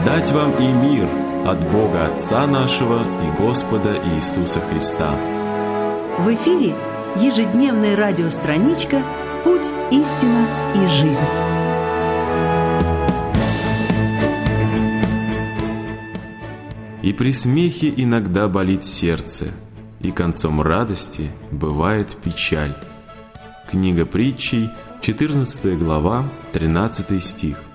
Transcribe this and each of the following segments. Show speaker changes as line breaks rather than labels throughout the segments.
Благодать вам и мир от Бога Отца нашего и Господа Иисуса Христа.
В эфире ежедневная радиостраничка «Путь, истина и жизнь».
И при смехе иногда болит сердце, и концом радости бывает печаль. Книга притчей, 14 глава, 13 стих.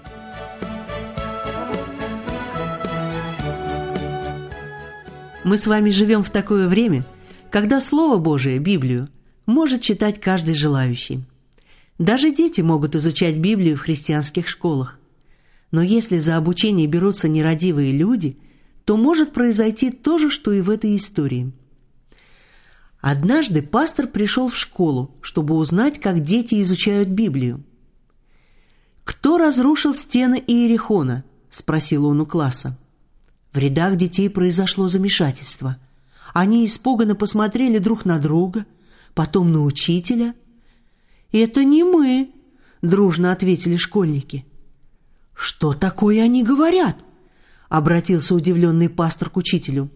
Мы с вами живем в такое время, когда Слово Божие, Библию, может читать каждый желающий. Даже дети могут изучать Библию в христианских школах. Но если за обучение берутся нерадивые люди, то может произойти то же, что и в этой истории. Однажды пастор пришел в школу, чтобы узнать, как дети изучают Библию. «Кто разрушил стены Иерихона?» – спросил он у класса. В рядах детей произошло замешательство. Они испуганно посмотрели друг на друга, потом на учителя. «Это не мы», — дружно ответили школьники. «Что такое они говорят?» — обратился удивленный пастор к учителю.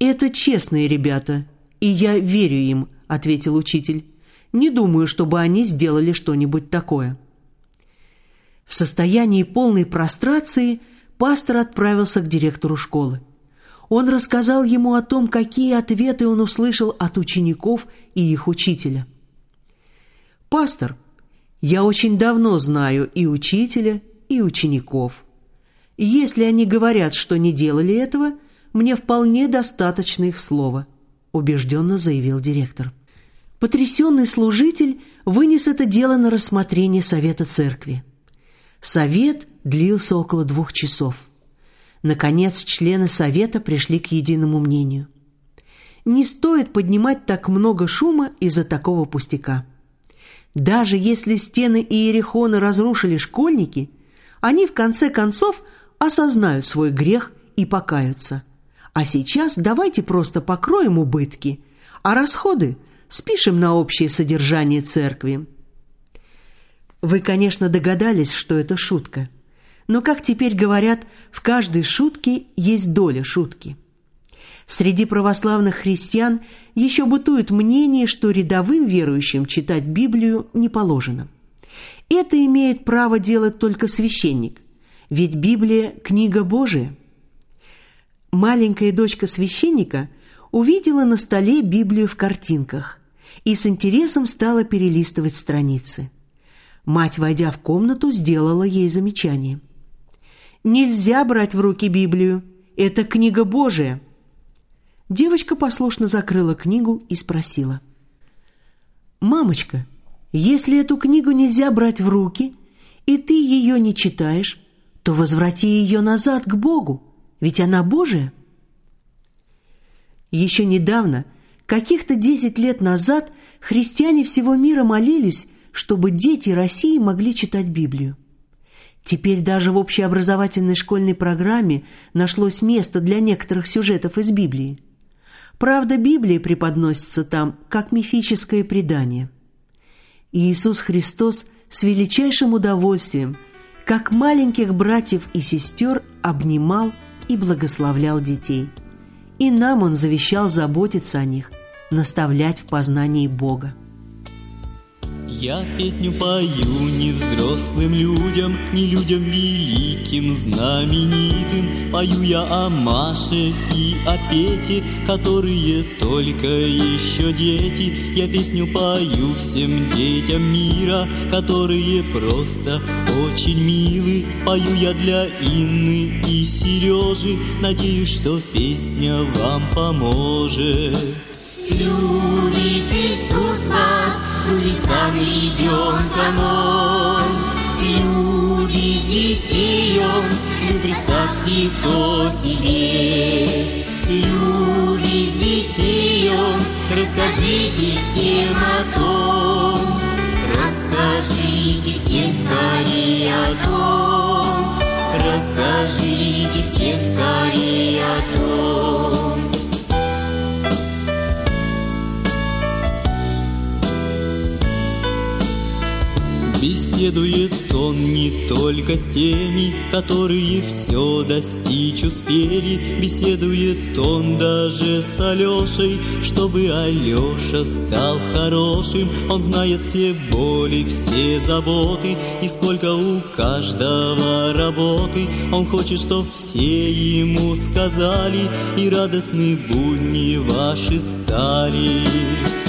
«Это честные ребята, и я верю им», — ответил учитель. «Не думаю, чтобы они сделали что-нибудь такое». В состоянии полной прострации пастор отправился к директору школы. Он рассказал ему о том, какие ответы он услышал от учеников и их учителя. «Пастор, я очень давно знаю и учителя, и учеников. Если они говорят, что не делали этого, мне вполне достаточно их слова», — убежденно заявил директор. Потрясенный служитель вынес это дело на рассмотрение Совета Церкви. Совет длился около двух часов. Наконец, члены Совета пришли к единому мнению. Не стоит поднимать так много шума из-за такого пустяка. Даже если стены Иерихона разрушили школьники, они в конце концов осознают свой грех и покаются. А сейчас давайте просто покроем убытки, а расходы спишем на общее содержание церкви. Вы, конечно, догадались, что это шутка – но, как теперь говорят, в каждой шутке есть доля шутки. Среди православных христиан еще бытует мнение, что рядовым верующим читать Библию не положено. Это имеет право делать только священник, ведь Библия – книга Божия. Маленькая дочка священника увидела на столе Библию в картинках и с интересом стала перелистывать страницы. Мать, войдя в комнату, сделала ей замечание – Нельзя брать в руки Библию. Это книга Божия. Девочка послушно закрыла книгу и спросила. «Мамочка, если эту книгу нельзя брать в руки, и ты ее не читаешь, то возврати ее назад к Богу, ведь она Божия». Еще недавно, каких-то десять лет назад, христиане всего мира молились, чтобы дети России могли читать Библию. Теперь даже в общеобразовательной школьной программе нашлось место для некоторых сюжетов из Библии. Правда, Библия преподносится там как мифическое предание. Иисус Христос с величайшим удовольствием, как маленьких братьев и сестер, обнимал и благословлял детей. И нам Он завещал заботиться о них, наставлять в познании Бога.
Я песню пою не взрослым людям, не людям великим, знаменитым. Пою я о Маше и о Пете, которые только еще дети. Я песню пою всем детям мира, которые просто очень милы. Пою я для Инны и Сережи, надеюсь, что песня вам поможет.
Любит Иисус вас, будет сам ребенком он, любит детей он, любит представьте то себе. Любит детей он, расскажите всем о том, расскажите
Беседует он не только с теми, которые все достичь успели, Беседует он даже с Алешей, чтобы Алеша стал хорошим. Он знает все боли, все заботы, и сколько у каждого работы. Он хочет, чтоб все ему сказали, и радостны будни ваши стали.